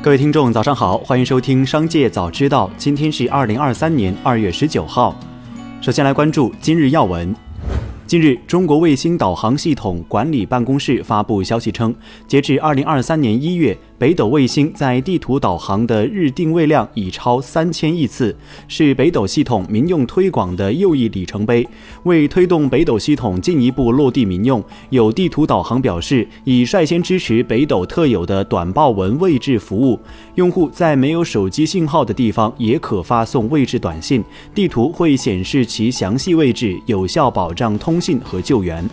各位听众，早上好，欢迎收听《商界早知道》。今天是二零二三年二月十九号。首先来关注今日要闻。近日，中国卫星导航系统管理办公室发布消息称，截至二零二三年一月。北斗卫星在地图导航的日定位量已超三千亿次，是北斗系统民用推广的又一里程碑。为推动北斗系统进一步落地民用，有地图导航表示已率先支持北斗特有的短报文位置服务，用户在没有手机信号的地方也可发送位置短信，地图会显示其详细位置，有效保障通信和救援。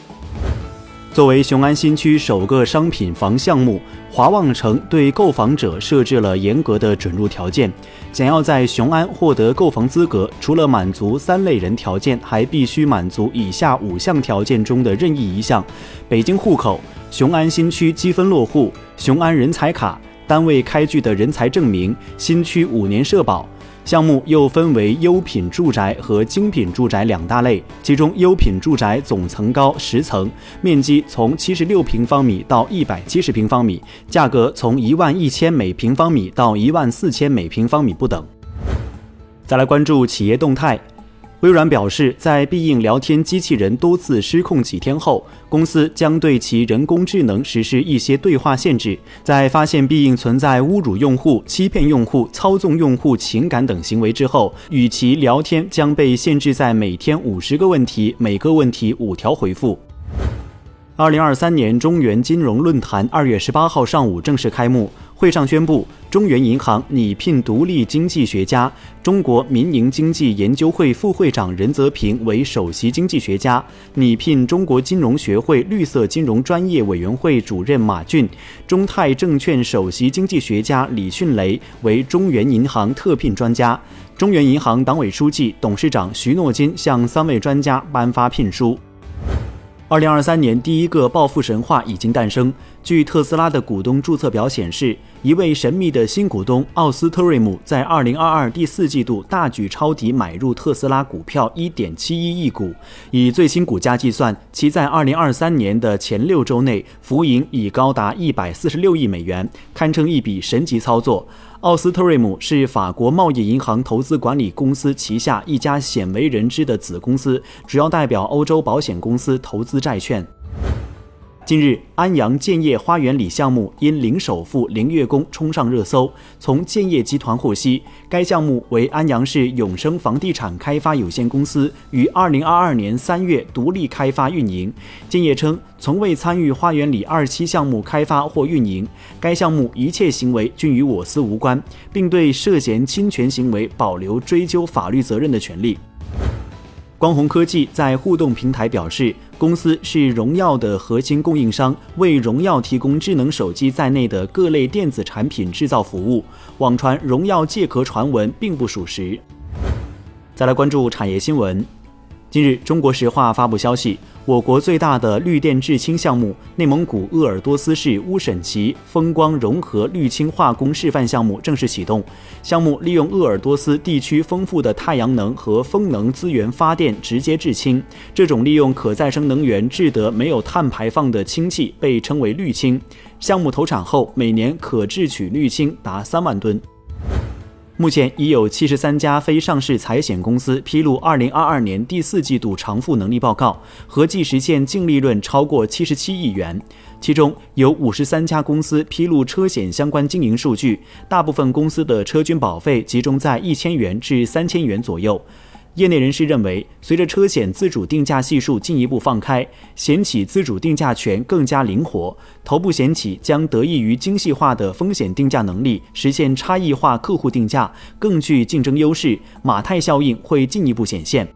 作为雄安新区首个商品房项目，华旺城对购房者设置了严格的准入条件。想要在雄安获得购房资格，除了满足三类人条件，还必须满足以下五项条件中的任意一项：北京户口、雄安新区积分落户、雄安人才卡、单位开具的人才证明、新区五年社保。项目又分为优品住宅和精品住宅两大类，其中优品住宅总层高十层，面积从七十六平方米到一百七十平方米，价格从一万一千每平方米到一万四千每平方米不等。再来关注企业动态。微软表示，在必应聊天机器人多次失控几天后，公司将对其人工智能实施一些对话限制。在发现必应存在侮辱用户、欺骗用户、操纵用户情感等行为之后，与其聊天将被限制在每天五十个问题，每个问题五条回复。二零二三年中原金融论坛二月十八号上午正式开幕。会上宣布，中原银行拟聘独立经济学家、中国民营经济研究会副会长任泽平为首席经济学家，拟聘中国金融学会绿色金融专业委员会主任马俊、中泰证券首席经济学家李迅雷为中原银行特聘专家。中原银行党委书记、董事长徐诺金向三位专家颁发聘书。二零二三年第一个暴富神话已经诞生。据特斯拉的股东注册表显示，一位神秘的新股东奥斯特瑞姆在二零二二第四季度大举抄底买入特斯拉股票一点七一亿股。以最新股价计算，其在二零二三年的前六周内浮盈已高达一百四十六亿美元，堪称一笔神级操作。奥斯特瑞姆是法国贸易银行投资管理公司旗下一家鲜为人知的子公司，主要代表欧洲保险公司投资债券。近日，安阳建业花园里项目因零首付、零月供冲上热搜。从建业集团获悉，该项目为安阳市永生房地产开发有限公司于二零二二年三月独立开发运营。建业称，从未参与花园里二期项目开发或运营，该项目一切行为均与我司无关，并对涉嫌侵权行为保留追究法律责任的权利。光弘科技在互动平台表示，公司是荣耀的核心供应商，为荣耀提供智能手机在内的各类电子产品制造服务。网传荣耀借壳传闻并不属实。再来关注产业新闻，近日，中国石化发布消息。我国最大的绿电制氢项目——内蒙古鄂尔多斯市乌审旗风光融合绿氢化工示范项目正式启动。项目利用鄂尔多斯地区丰富的太阳能和风能资源发电，直接制氢。这种利用可再生能源制得没有碳排放的氢气被称为绿氢。项目投产后，每年可制取绿氢达三万吨。目前已有七十三家非上市财险公司披露二零二二年第四季度偿付能力报告，合计实现净利润超过七十七亿元。其中有五十三家公司披露车险相关经营数据，大部分公司的车均保费集中在一千元至三千元左右。业内人士认为，随着车险自主定价系数进一步放开，险企自主定价权更加灵活，头部险企将得益于精细化的风险定价能力，实现差异化客户定价，更具竞争优势。马太效应会进一步显现。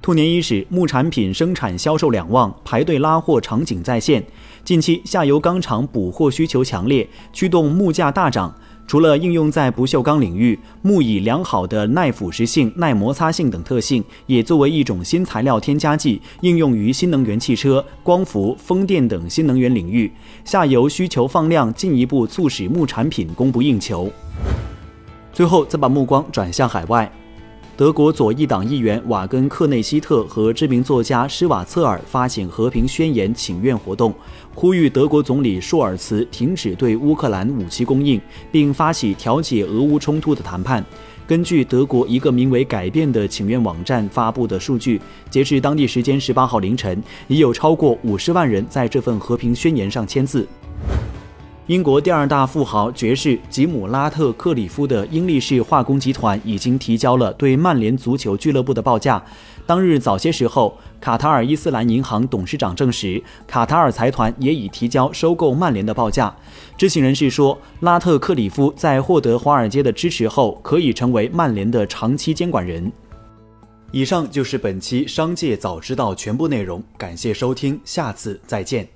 兔年伊始，木产品生产销售两旺，排队拉货场景再现。近期下游钢厂补货需求强烈，驱动木价大涨。除了应用在不锈钢领域，木以良好的耐腐蚀性、耐摩擦性等特性，也作为一种新材料添加剂，应用于新能源汽车、光伏、风电等新能源领域。下游需求放量，进一步促使木产品供不应求。最后，再把目光转向海外。德国左翼党议员瓦根克内希特和知名作家施瓦策尔发起和平宣言请愿活动，呼吁德国总理舒尔茨停止对乌克兰武器供应，并发起调解俄乌冲突的谈判。根据德国一个名为“改变”的请愿网站发布的数据，截至当地时间十八号凌晨，已有超过五十万人在这份和平宣言上签字。英国第二大富豪爵士吉姆·拉特克里夫的英力士化工集团已经提交了对曼联足球俱乐部的报价。当日早些时候，卡塔尔伊斯兰银行董事长证实，卡塔尔财团也已提交收购曼联的报价。知情人士说，拉特克里夫在获得华尔街的支持后，可以成为曼联的长期监管人。以上就是本期《商界早知道》全部内容，感谢收听，下次再见。